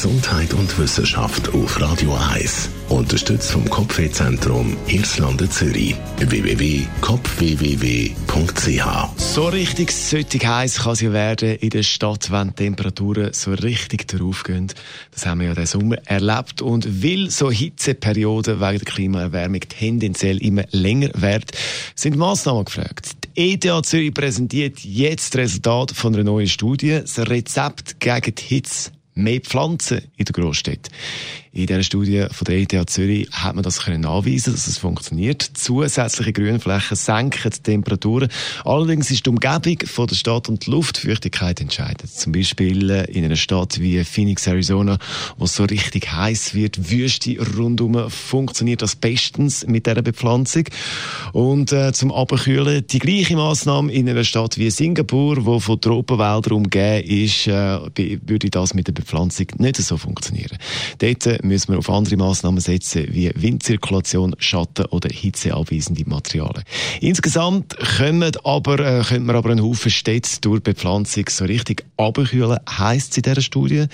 Gesundheit und Wissenschaft auf Radio 1. Unterstützt vom Kopfwehzentrum Irlande Zürich. www.kopfwww.ch So richtig sollte heiß kann sie werden in der Stadt, wenn die Temperaturen so richtig draufgehen. Das haben wir ja diesen Sommer erlebt. Und weil so Hitzeperioden wegen der Klimaerwärmung tendenziell immer länger werden, sind Massnahmen gefragt. Die ETH Zürich präsentiert jetzt das Resultat von einer neuen Studie, das Rezept gegen die Hitze mehr Pflanzen in der Großstadt. In dieser Studie von der ETH Zürich hat man das können nachweisen, dass es funktioniert. Zusätzliche Grünflächen senken die Temperaturen. Allerdings ist die Umgebung von der Stadt und die Luftfeuchtigkeit entscheidend. Zum Beispiel äh, in einer Stadt wie Phoenix, Arizona, wo es so richtig heiß wird, Wüste rundum, funktioniert das bestens mit dieser Bepflanzung. Und äh, zum Abkühlen die gleiche Maßnahme in einer Stadt wie Singapur, wo von Tropenwäldern umgeben ist, äh, würde das mit der Bepflanzung nicht so funktionieren. Dort äh, müssen wir auf andere Maßnahmen setzen, wie Windzirkulation, Schatten oder hitzeabweisende Materialien. Insgesamt können aber, äh, können wir aber einen Haufen Städte durch Bepflanzung so richtig abkühlen, heisst es in dieser Studie.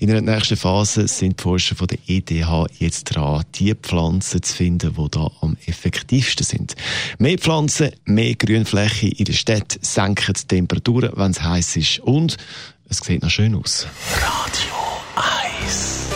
In der nächsten Phase sind die Forscher von der ETH jetzt dran, die Pflanzen zu finden, die da am effektivsten sind. Mehr Pflanzen, mehr Grünfläche in der Stadt senken die Temperaturen, wenn es heiß ist und es sieht noch schön aus. Radio 1.